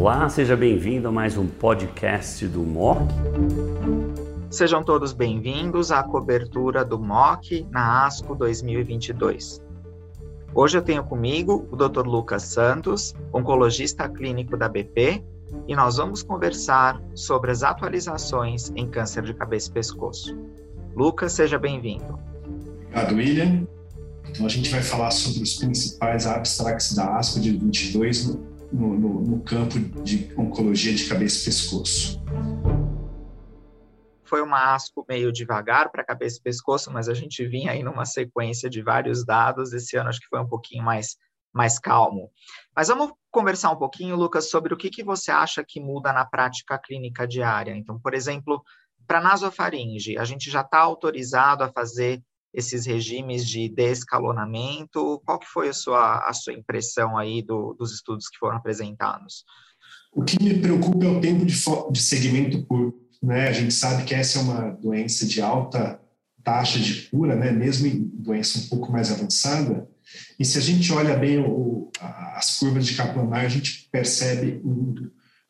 Olá, seja bem-vindo a mais um podcast do MOC. Sejam todos bem-vindos à cobertura do MOC na ASCO 2022. Hoje eu tenho comigo o Dr. Lucas Santos, oncologista clínico da BP, e nós vamos conversar sobre as atualizações em câncer de cabeça e pescoço. Lucas, seja bem-vindo. Obrigado, William. Então, a gente vai falar sobre os principais abstracts da ASCO de 22 no, no, no campo de oncologia de cabeça e pescoço. Foi uma ASCO meio devagar para cabeça e pescoço, mas a gente vinha aí numa sequência de vários dados. Esse ano acho que foi um pouquinho mais, mais calmo. Mas vamos conversar um pouquinho, Lucas, sobre o que, que você acha que muda na prática clínica diária. Então, por exemplo, para nasofaringe, a gente já está autorizado a fazer esses regimes de descalonamento? Qual que foi a sua, a sua impressão aí do, dos estudos que foram apresentados? O que me preocupa é o tempo de, de segmento curto. Né? A gente sabe que essa é uma doença de alta taxa de cura, né? mesmo em doença um pouco mais avançada. E se a gente olha bem o, as curvas de Kaplan-Meier, a gente percebe um,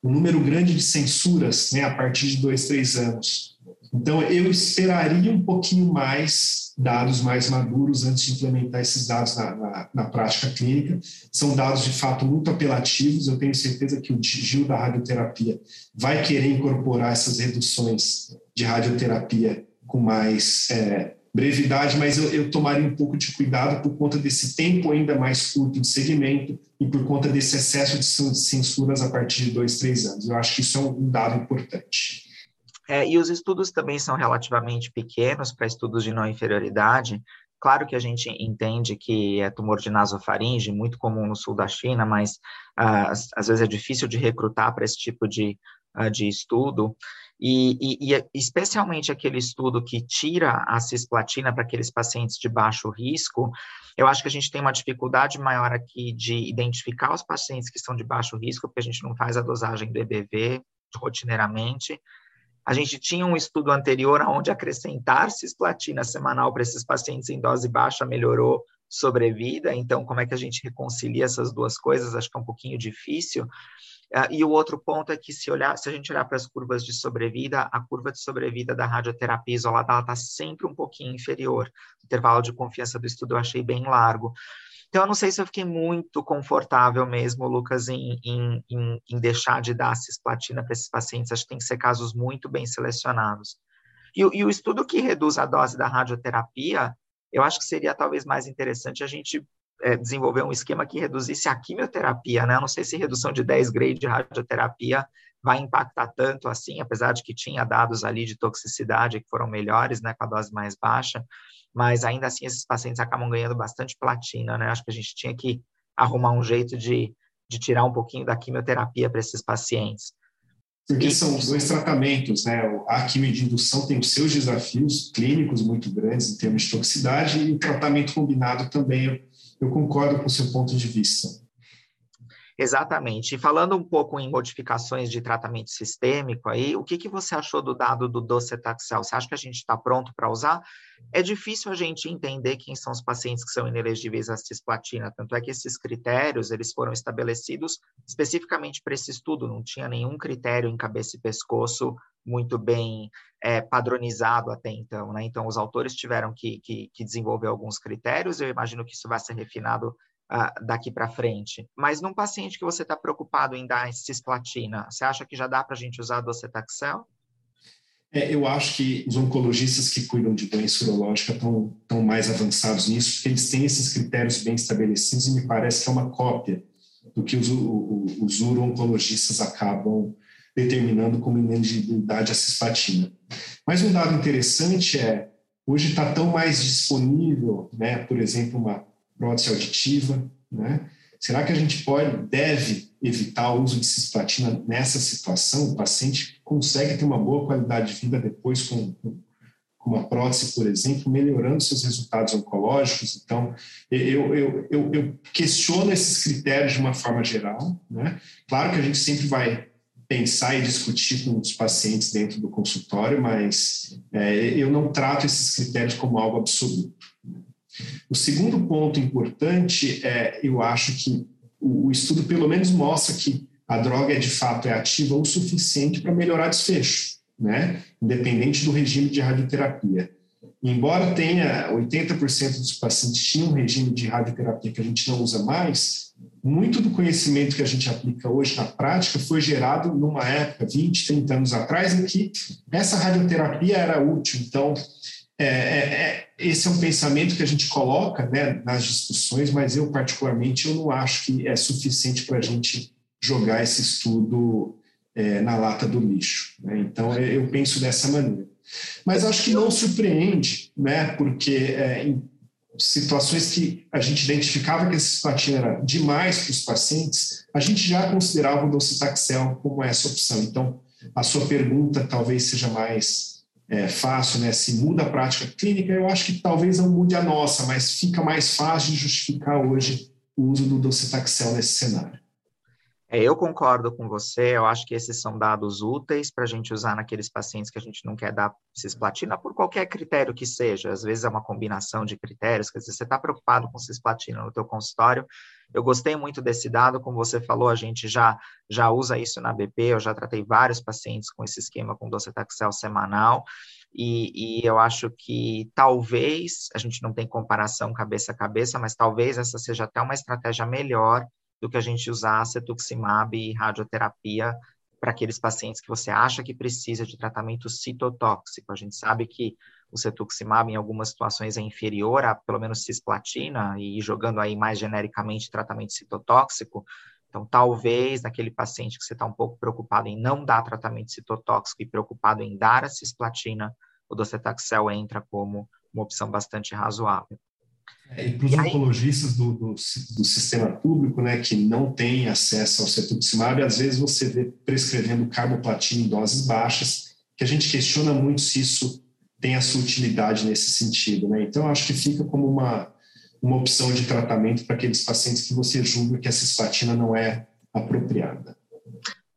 um, número grande de censuras né? a partir de dois, três anos. Então, eu esperaria um pouquinho mais dados mais maduros antes de implementar esses dados na, na, na, prática clínica. São dados, de fato, muito apelativos. Eu tenho certeza que o Gil da radioterapia vai querer incorporar essas reduções de radioterapia com mais é, brevidade, mas eu, eu, tomaria um pouco de cuidado por conta desse tempo ainda mais curto de segmento e por conta desse excesso de censuras a partir de dois, três anos. Eu acho que isso é um dado importante. É, e os estudos também são relativamente pequenos para estudos de não inferioridade. Claro que a gente entende que é tumor de nasofaringe, muito comum no sul da China, mas uh, às vezes é difícil de recrutar para esse tipo de, uh, de estudo. E, e, e, especialmente aquele estudo que tira a cisplatina para aqueles pacientes de baixo risco, eu acho que a gente tem uma dificuldade maior aqui de identificar os pacientes que estão de baixo risco, porque a gente não faz a dosagem do EBV rotineiramente, a gente tinha um estudo anterior onde acrescentar cisplatina semanal para esses pacientes em dose baixa melhorou sobrevida, então como é que a gente reconcilia essas duas coisas? Acho que é um pouquinho difícil. Uh, e o outro ponto é que se, olhar, se a gente olhar para as curvas de sobrevida, a curva de sobrevida da radioterapia isolada está sempre um pouquinho inferior. O intervalo de confiança do estudo eu achei bem largo. Então, eu não sei se eu fiquei muito confortável mesmo, Lucas, em, em, em, em deixar de dar cisplatina para esses pacientes. Acho que tem que ser casos muito bem selecionados. E, e, o estudo que reduz a dose da radioterapia, eu acho que seria talvez mais interessante a gente é, desenvolver um esquema que reduzisse a quimioterapia, né? Eu não sei se redução de 10 grade de radioterapia vai impactar tanto assim, apesar de que tinha dados ali de toxicidade que foram melhores, né, com a dose mais baixa, mas ainda assim esses pacientes acabam ganhando bastante platina, né? Acho que a gente tinha que arrumar um jeito de, de tirar um pouquinho da quimioterapia para esses pacientes. Porque e, são dois tratamentos, né? A indução tem os seus desafios clínicos muito grandes em termos de toxicidade e o tratamento combinado também, eu, eu concordo com o seu ponto de vista. Exatamente. E falando um pouco em modificações de tratamento sistêmico aí, o que, que você achou do dado do docetaxel? Você acha que a gente está pronto para usar? É difícil a gente entender quem são os pacientes que são inelegíveis à cisplatina, tanto é que esses critérios, eles foram estabelecidos especificamente para esse estudo, não tinha nenhum critério em cabeça e pescoço muito bem é, padronizado até então, né? Então, os autores tiveram que, que, que desenvolver alguns critérios, eu imagino que isso vai ser refinado uh, daqui para frente. Mas num paciente que você está preocupado em dar cisplatina, você acha que já dá para a gente usar docetaxel? É, eu acho que os oncologistas que cuidam de doença urológica estão, mais avançados nisso, porque eles têm esses critérios bem estabelecidos e me parece que é uma cópia do que os, os uro-oncologistas acabam determinando como ineligibilidade à cisplatina. Mas um dado interessante é, hoje está tão mais disponível, né, por exemplo, uma prótese auditiva, né? Será que a gente pode, deve evitar o uso de cisplatina nessa situação? O paciente consegue ter uma boa qualidade de vida depois com, com uma prótese, por exemplo, melhorando seus resultados oncológicos. Então, eu, eu, eu, eu questiono esses critérios de uma forma geral. Né? Claro que a gente sempre vai pensar e discutir com os pacientes dentro do consultório, mas é, eu não trato esses critérios como algo absoluto. O segundo ponto importante é, eu acho que o estudo pelo menos mostra que a droga é de fato é ativa o suficiente para melhorar desfecho, né? Independente do regime de radioterapia. Embora tenha 80% dos pacientes tinham um regime de radioterapia que a gente não usa mais, muito do conhecimento que a gente aplica hoje na prática foi gerado numa época, 20, 30 anos atrás, em que essa radioterapia era útil. Então, é, é, é, esse é um pensamento que a gente coloca né, nas discussões, mas eu, particularmente, eu não acho que é suficiente para a gente jogar esse estudo é, na lata do lixo. Né? Então, eu penso dessa maneira. Mas acho que não surpreende, né, porque é, em situações que a gente identificava que essa cisplatina era demais para os pacientes, a gente já considerava o docetaxel como essa opção. Então, a sua pergunta talvez seja mais é, fácil, né? Se muda a prática clínica, eu acho que talvez não mude a nossa, mas fica mais fácil de justificar hoje o uso do docetaxel nesse cenário. É, eu concordo com você, eu acho que esses são dados úteis para a gente usar naqueles pacientes que a gente não quer dar cisplatina, por qualquer critério que seja, às vezes é uma combinação de critérios, quer dizer, você está preocupado com cisplatina no teu consultório, eu gostei muito desse dado, como você falou, a gente já, já usa isso na BP, eu já tratei vários pacientes com esse esquema com docetaxel semanal, e, e, eu acho que talvez, a gente não tem comparação cabeça a cabeça, mas talvez essa seja até uma estratégia melhor do que a gente usar cetuximab e radioterapia para aqueles pacientes que você acha que precisa de tratamento citotóxico. A gente sabe que o cetuximab, em algumas situações, é inferior a, pelo menos, cisplatina, e jogando aí mais genericamente tratamento citotóxico. Então, talvez, naquele paciente que você está um pouco preocupado em não dar tratamento citotóxico e preocupado em dar a cisplatina, o docetaxel entra como uma opção bastante razoável. É, e para os oncologistas do, do, do, sistema público, né, que não têm acesso ao cetuximab, às vezes você vê prescrevendo carboplatina em doses baixas, que a gente questiona muito se isso tem a sua utilidade nesse sentido. Né? Então, acho que fica como uma, uma opção de tratamento para aqueles pacientes que você julga que a cisplatina não é apropriada.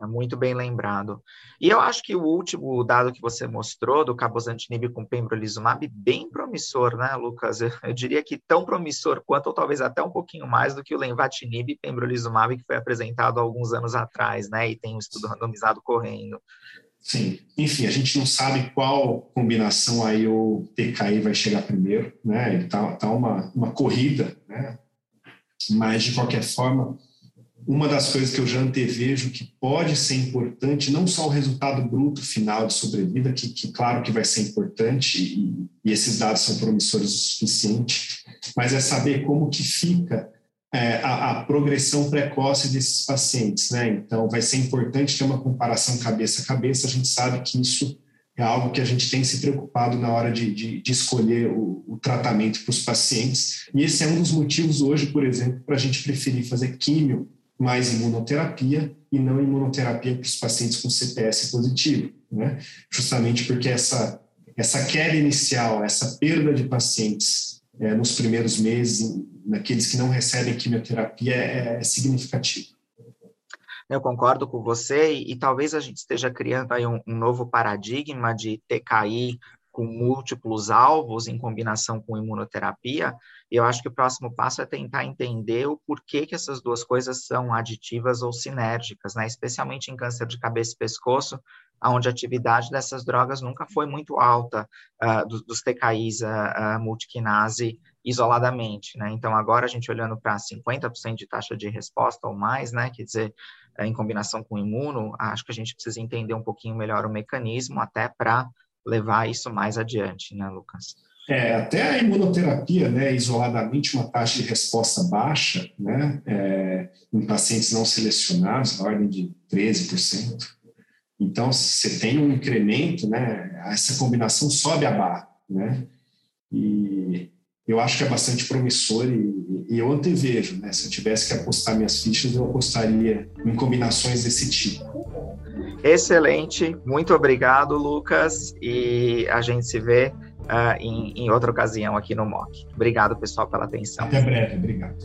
É muito bem lembrado. E eu acho que o último dado que você mostrou do cabozantinib com pembrolizumab, bem promissor, né, Lucas? Eu, eu, diria que tão promissor quanto, ou talvez até um pouquinho mais do que o lenvatinib e pembrolizumab que foi apresentado alguns anos atrás, né? E tem um estudo randomizado correndo. Sim, enfim, a gente não sabe qual combinação aí o TKI vai chegar primeiro, né? Ele tá, tá uma, uma corrida, né? Mas, de qualquer forma, uma das coisas que eu já antevejo que pode ser importante, não só o resultado bruto final de sobrevida, que, que claro que vai ser importante e, e, esses dados são promissores o suficiente, mas é saber como que fica é, a, a, progressão precoce desses pacientes, né? Então, vai ser importante ter uma comparação cabeça a cabeça. A gente sabe que isso é algo que a gente tem se preocupado na hora de, de, de escolher o, o tratamento para os pacientes. E esse é um dos motivos hoje, por exemplo, para a gente preferir fazer químio mais imunoterapia e não imunoterapia para os pacientes com CPS positivo, né? Justamente porque essa essa queda inicial, essa perda de pacientes é, nos primeiros meses, naqueles que não recebem quimioterapia, é, é significativa. Eu concordo com você e, e, talvez a gente esteja criando aí um, um novo paradigma de TKI com múltiplos alvos em combinação com imunoterapia, eu acho que o próximo passo é tentar entender o porquê que essas duas coisas são aditivas ou sinérgicas, né? especialmente em câncer de cabeça e pescoço, onde a atividade dessas drogas nunca foi muito alta, uh, dos, dos, TKIs uh, uh, multiquinase isoladamente, né? Então, agora a gente olhando para 50% de taxa de resposta ou mais, né? Quer dizer, em combinação com o imuno, acho que a gente precisa entender um pouquinho melhor o mecanismo até para levar isso mais adiante, né, Lucas? É, até a imunoterapia, né, isoladamente, uma taxa de resposta baixa, né, é, em pacientes não selecionados, na ordem de 13%. Então, você tem um incremento, né, essa combinação sobe a barra, né, e eu acho que é bastante promissor e, e eu antevejo, né, se eu tivesse que apostar minhas fichas, eu apostaria em combinações desse tipo. Excelente, muito obrigado, Lucas, e a gente se vê uh, em, em outra ocasião aqui no MOC. Obrigado, pessoal, pela atenção. Até breve, obrigado.